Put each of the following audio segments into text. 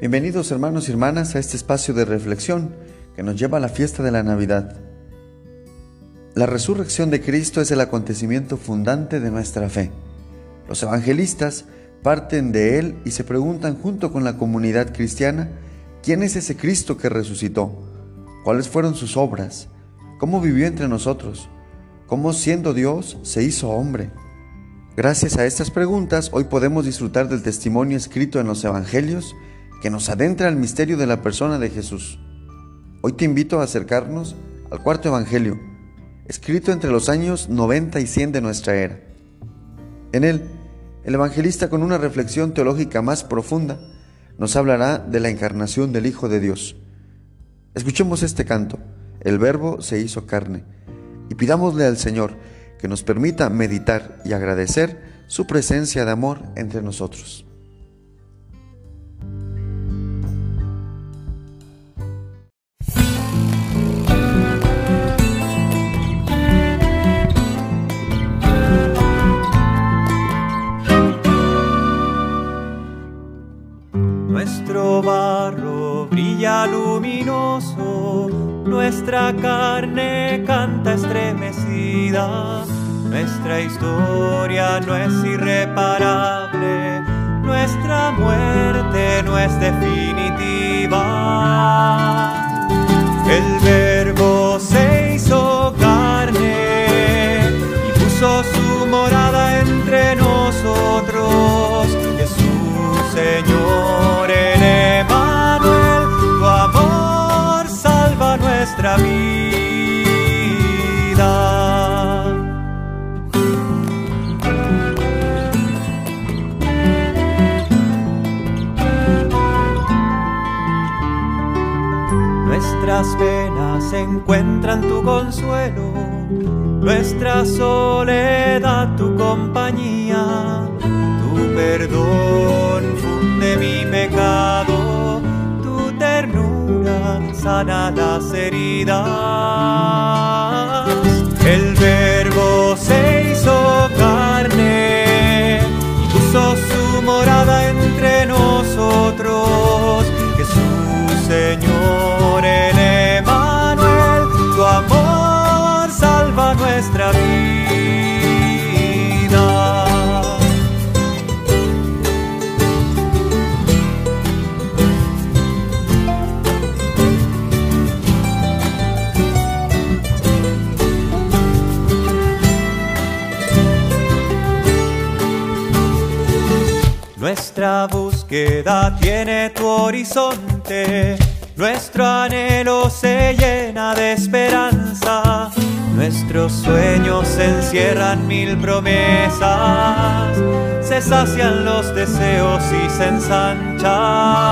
Bienvenidos hermanos y hermanas a este espacio de reflexión que nos lleva a la fiesta de la Navidad. La resurrección de Cristo es el acontecimiento fundante de nuestra fe. Los evangelistas parten de él y se preguntan junto con la comunidad cristiana, ¿quién es ese Cristo que resucitó? ¿Cuáles fueron sus obras? ¿Cómo vivió entre nosotros? ¿Cómo siendo Dios se hizo hombre? Gracias a estas preguntas, hoy podemos disfrutar del testimonio escrito en los Evangelios que nos adentra al misterio de la persona de Jesús. Hoy te invito a acercarnos al cuarto Evangelio, escrito entre los años 90 y 100 de nuestra era. En él, el evangelista con una reflexión teológica más profunda nos hablará de la encarnación del Hijo de Dios. Escuchemos este canto, el Verbo se hizo carne, y pidámosle al Señor que nos permita meditar y agradecer su presencia de amor entre nosotros. Nuestra carne canta estremecida, nuestra historia no es irreparable, nuestra muerte no es definitiva. El nuestra soledad tu compañía, tu perdón funde mi pecado sana las heridas. Búsqueda tiene tu horizonte, nuestro anhelo se llena de esperanza, nuestros sueños encierran mil promesas, se sacian los deseos y se ensanchan.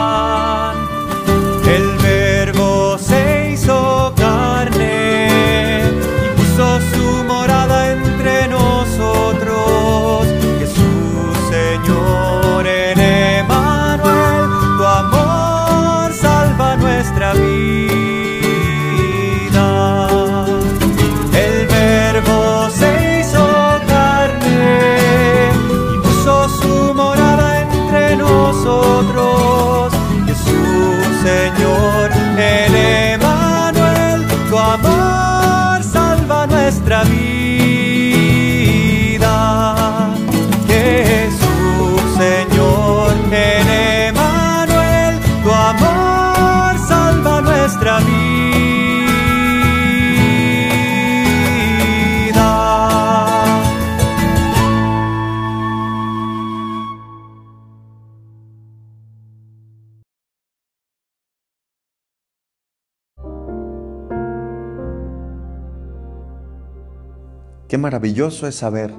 Qué maravilloso es saber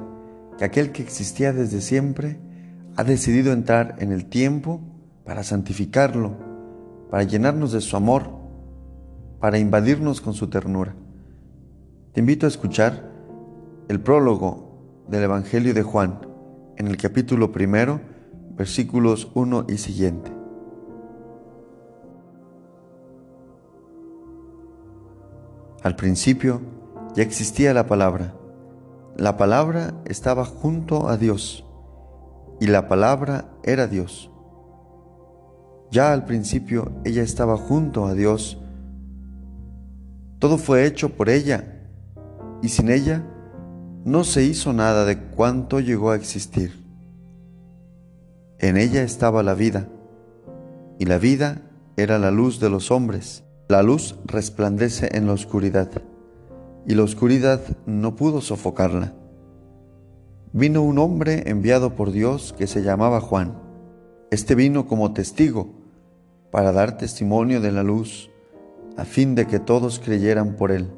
que aquel que existía desde siempre ha decidido entrar en el tiempo para santificarlo, para llenarnos de su amor, para invadirnos con su ternura. Te invito a escuchar el prólogo del Evangelio de Juan en el capítulo primero, versículos 1 y siguiente. Al principio ya existía la palabra la palabra estaba junto a Dios y la palabra era Dios. Ya al principio ella estaba junto a Dios. Todo fue hecho por ella y sin ella no se hizo nada de cuanto llegó a existir. En ella estaba la vida y la vida era la luz de los hombres. La luz resplandece en la oscuridad y la oscuridad no pudo sofocarla. Vino un hombre enviado por Dios que se llamaba Juan. Este vino como testigo para dar testimonio de la luz, a fin de que todos creyeran por él.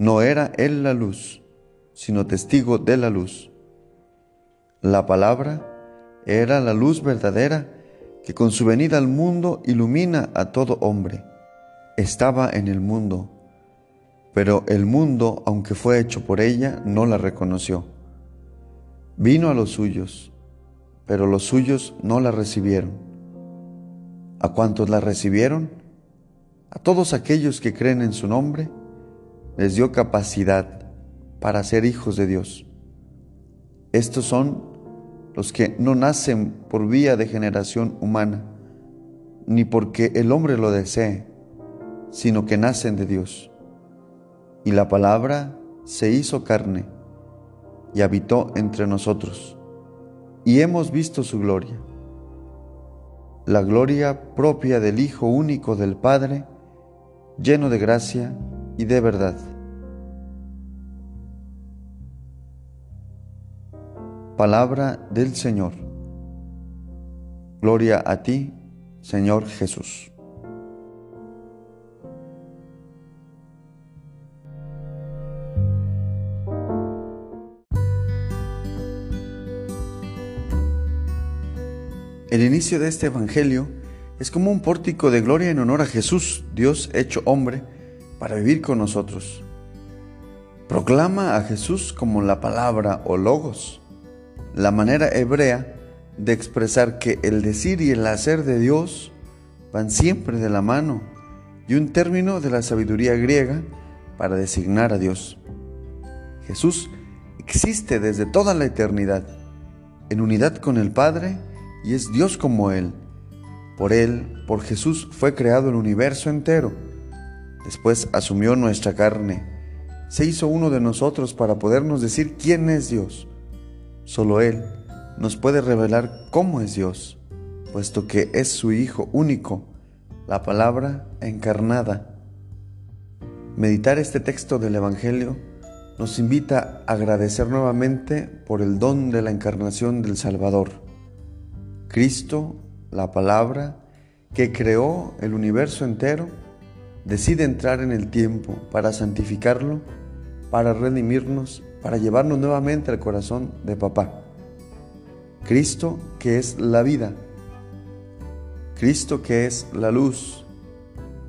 No era él la luz, sino testigo de la luz. La palabra era la luz verdadera que con su venida al mundo ilumina a todo hombre. Estaba en el mundo pero el mundo, aunque fue hecho por ella, no la reconoció. Vino a los suyos, pero los suyos no la recibieron. ¿A cuántos la recibieron? A todos aquellos que creen en su nombre, les dio capacidad para ser hijos de Dios. Estos son los que no nacen por vía de generación humana, ni porque el hombre lo desee, sino que nacen de Dios. Y la palabra se hizo carne y habitó entre nosotros, y hemos visto su gloria, la gloria propia del Hijo único del Padre, lleno de gracia y de verdad. Palabra del Señor. Gloria a ti, Señor Jesús. El inicio de este Evangelio es como un pórtico de gloria en honor a Jesús, Dios hecho hombre, para vivir con nosotros. Proclama a Jesús como la palabra o logos, la manera hebrea de expresar que el decir y el hacer de Dios van siempre de la mano y un término de la sabiduría griega para designar a Dios. Jesús existe desde toda la eternidad, en unidad con el Padre y es Dios como Él. Por Él, por Jesús, fue creado el universo entero. Después asumió nuestra carne, se hizo uno de nosotros para podernos decir quién es Dios. Solo Él nos puede revelar cómo es Dios, puesto que es su Hijo único, la palabra encarnada. Meditar este texto del Evangelio nos invita a agradecer nuevamente por el don de la encarnación del Salvador Cristo, la palabra, que creó el universo entero, decide entrar en el tiempo para santificarlo, para redimirnos, para llevarnos nuevamente al corazón de papá. Cristo que es la vida, Cristo que es la luz,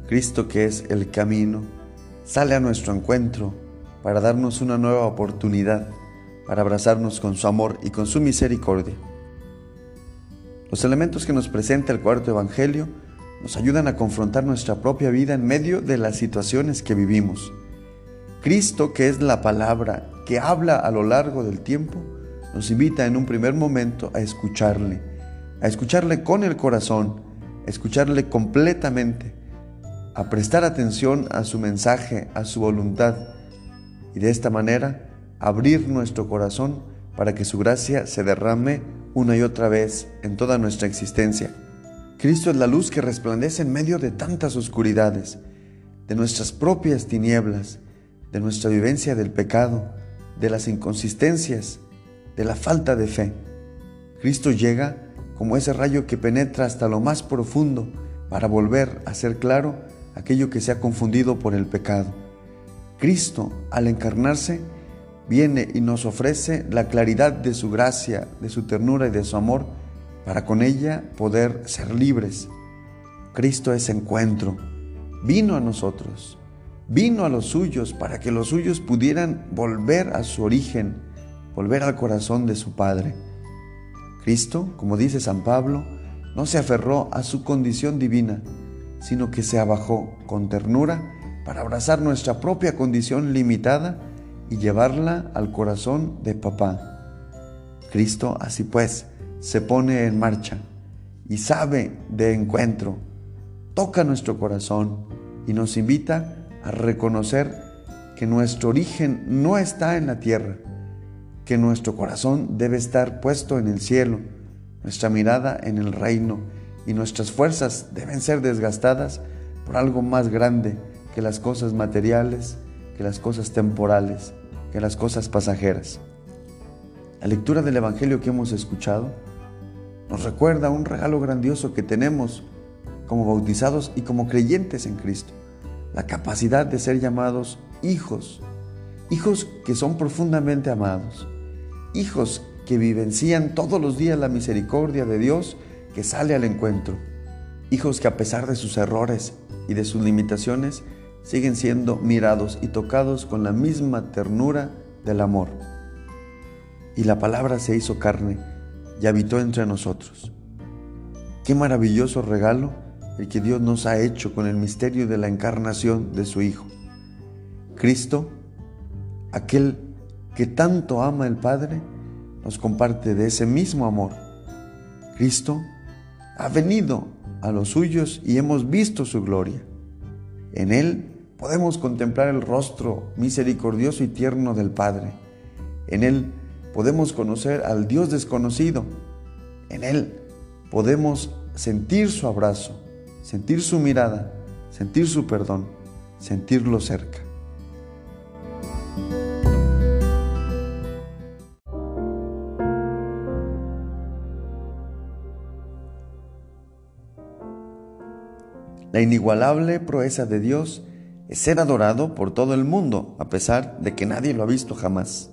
Cristo que es el camino, sale a nuestro encuentro para darnos una nueva oportunidad, para abrazarnos con su amor y con su misericordia. Los elementos que nos presenta el cuarto Evangelio nos ayudan a confrontar nuestra propia vida en medio de las situaciones que vivimos. Cristo, que es la palabra que habla a lo largo del tiempo, nos invita en un primer momento a escucharle, a escucharle con el corazón, a escucharle completamente, a prestar atención a su mensaje, a su voluntad, y de esta manera abrir nuestro corazón para que su gracia se derrame una y otra vez en toda nuestra existencia. Cristo es la luz que resplandece en medio de tantas oscuridades, de nuestras propias tinieblas, de nuestra vivencia del pecado, de las inconsistencias, de la falta de fe. Cristo llega como ese rayo que penetra hasta lo más profundo para volver a ser claro aquello que se ha confundido por el pecado. Cristo, al encarnarse, viene y nos ofrece la claridad de su gracia, de su ternura y de su amor, para con ella poder ser libres. Cristo es encuentro. Vino a nosotros, vino a los suyos para que los suyos pudieran volver a su origen, volver al corazón de su Padre. Cristo, como dice San Pablo, no se aferró a su condición divina, sino que se abajó con ternura para abrazar nuestra propia condición limitada y llevarla al corazón de papá. Cristo, así pues, se pone en marcha y sabe de encuentro. Toca nuestro corazón y nos invita a reconocer que nuestro origen no está en la tierra, que nuestro corazón debe estar puesto en el cielo, nuestra mirada en el reino y nuestras fuerzas deben ser desgastadas por algo más grande que las cosas materiales, que las cosas temporales, que las cosas pasajeras. La lectura del Evangelio que hemos escuchado nos recuerda un regalo grandioso que tenemos como bautizados y como creyentes en Cristo, la capacidad de ser llamados hijos, hijos que son profundamente amados, hijos que vivencian todos los días la misericordia de Dios que sale al encuentro, hijos que a pesar de sus errores y de sus limitaciones siguen siendo mirados y tocados con la misma ternura del amor. Y la palabra se hizo carne y habitó entre nosotros. Qué maravilloso regalo el que Dios nos ha hecho con el misterio de la encarnación de su Hijo. Cristo, aquel que tanto ama el Padre, nos comparte de ese mismo amor. Cristo ha venido a los suyos y hemos visto su gloria. En Él podemos contemplar el rostro misericordioso y tierno del Padre. En Él podemos conocer al Dios desconocido. En Él podemos sentir su abrazo, sentir su mirada, sentir su perdón, sentirlo cerca. La inigualable proeza de Dios es ser adorado por todo el mundo, a pesar de que nadie lo ha visto jamás.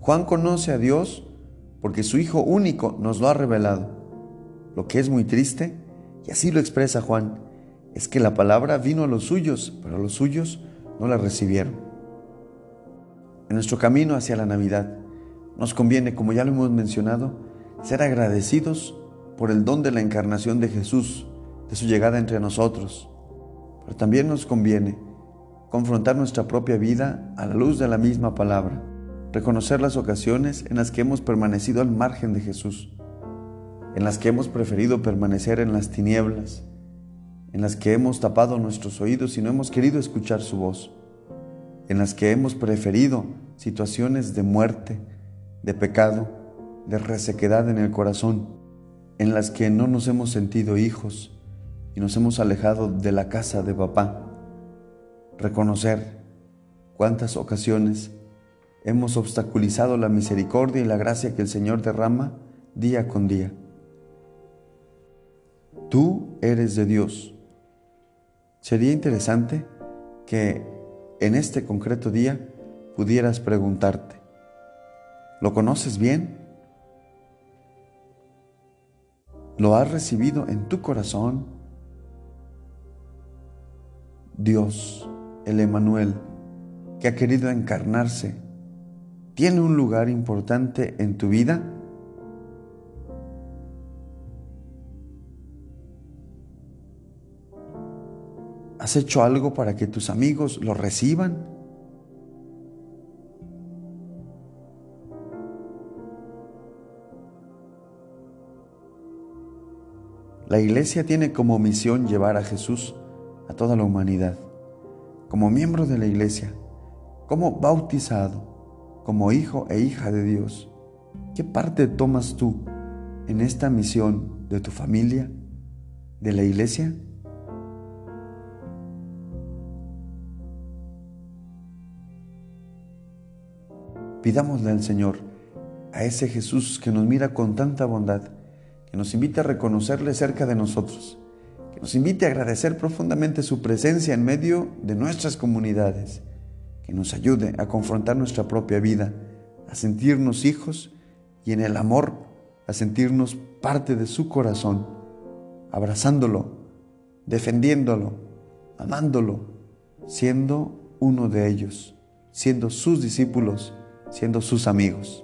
Juan conoce a Dios porque su Hijo único nos lo ha revelado. Lo que es muy triste, y así lo expresa Juan, es que la palabra vino a los suyos, pero los suyos no la recibieron. En nuestro camino hacia la Navidad, nos conviene, como ya lo hemos mencionado, ser agradecidos por el don de la encarnación de Jesús, de su llegada entre nosotros. Pero también nos conviene confrontar nuestra propia vida a la luz de la misma palabra, reconocer las ocasiones en las que hemos permanecido al margen de Jesús, en las que hemos preferido permanecer en las tinieblas, en las que hemos tapado nuestros oídos y no hemos querido escuchar su voz, en las que hemos preferido situaciones de muerte, de pecado, de resequedad en el corazón, en las que no nos hemos sentido hijos, y nos hemos alejado de la casa de papá. Reconocer cuántas ocasiones hemos obstaculizado la misericordia y la gracia que el Señor derrama día con día. Tú eres de Dios. Sería interesante que en este concreto día pudieras preguntarte, ¿lo conoces bien? ¿Lo has recibido en tu corazón? Dios, el Emanuel, que ha querido encarnarse, tiene un lugar importante en tu vida? ¿Has hecho algo para que tus amigos lo reciban? La iglesia tiene como misión llevar a Jesús a toda la humanidad, como miembro de la iglesia, como bautizado, como hijo e hija de Dios. ¿Qué parte tomas tú en esta misión de tu familia, de la iglesia? Pidámosle al Señor, a ese Jesús que nos mira con tanta bondad, que nos invita a reconocerle cerca de nosotros nos invite a agradecer profundamente su presencia en medio de nuestras comunidades, que nos ayude a confrontar nuestra propia vida, a sentirnos hijos y en el amor a sentirnos parte de su corazón, abrazándolo, defendiéndolo, amándolo, siendo uno de ellos, siendo sus discípulos, siendo sus amigos.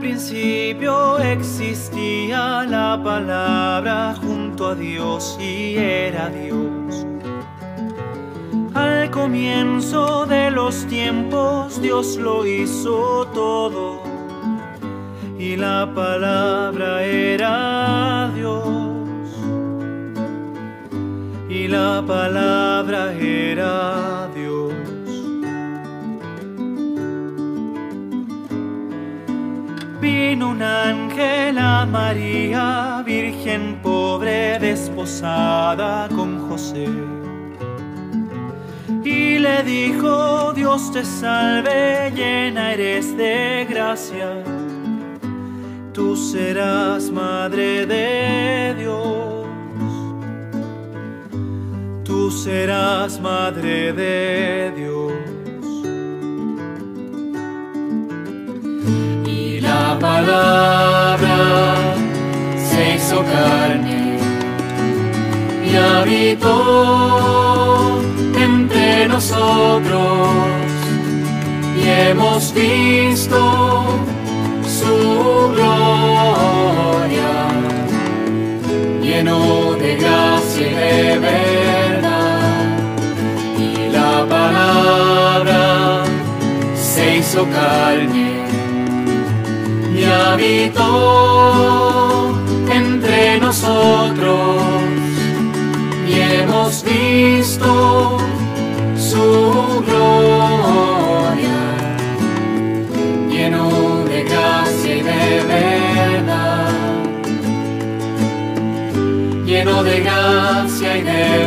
Principio existía la palabra junto a Dios y era Dios. Al comienzo de los tiempos Dios lo hizo todo y la palabra era Dios. Y la palabra era Un ángel a María, virgen pobre, desposada con José. Y le dijo, Dios te salve, llena eres de gracia. Tú serás madre de Dios. Tú serás madre de Dios. La palabra se hizo carne y habitó entre nosotros. Y hemos visto su gloria, lleno de gracia y de verdad, y la palabra se hizo carne habitó entre nosotros y hemos visto su gloria, lleno de gracia y de verdad, lleno de gracia y de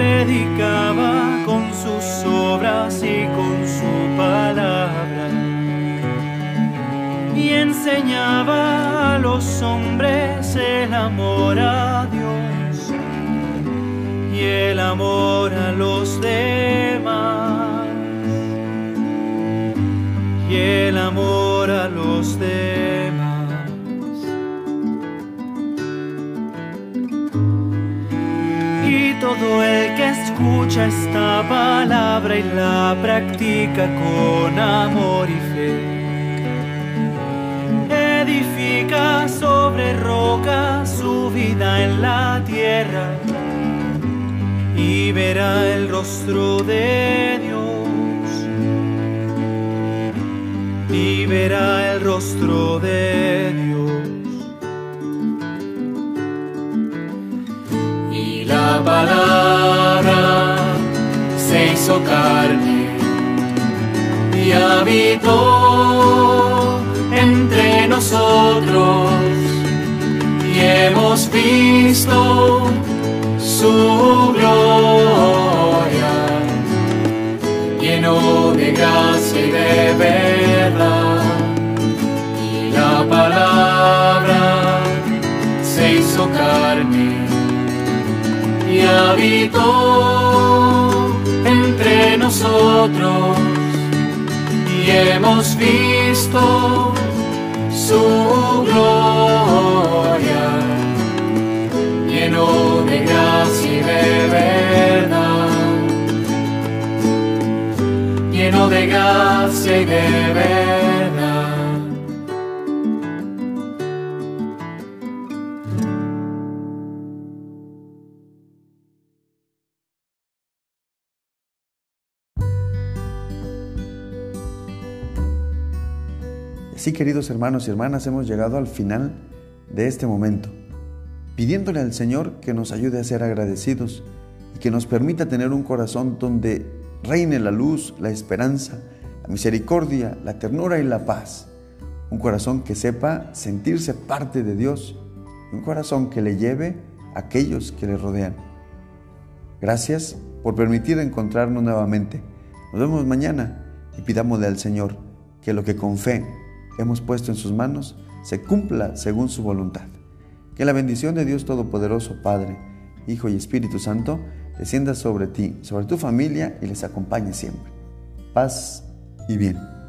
predicaba con sus obras y con su palabra y enseñaba a los hombres el amor a Dios y el amor a los demás y el amor a los demás. Todo el que escucha esta palabra y la practica con amor y fe, edifica sobre roca su vida en la tierra y verá el rostro de Dios. Y verá el rostro de Dios. La palabra se hizo carne y habitó entre nosotros. Y hemos visto su gloria lleno de gracia y de verdad. Y la palabra se hizo carne y habitó entre nosotros. Y hemos visto su gloria lleno de gracia y de verdad. Lleno de gracia y de verdad Así, queridos hermanos y hermanas, hemos llegado al final de este momento, pidiéndole al Señor que nos ayude a ser agradecidos y que nos permita tener un corazón donde reine la luz, la esperanza, la misericordia, la ternura y la paz. Un corazón que sepa sentirse parte de Dios, un corazón que le lleve a aquellos que le rodean. Gracias por permitir encontrarnos nuevamente. Nos vemos mañana y pidámosle al Señor que lo que con fe hemos puesto en sus manos se cumpla según su voluntad. Que la bendición de Dios Todopoderoso, Padre, Hijo y Espíritu Santo, descienda sobre ti, sobre tu familia y les acompañe siempre. Paz y bien.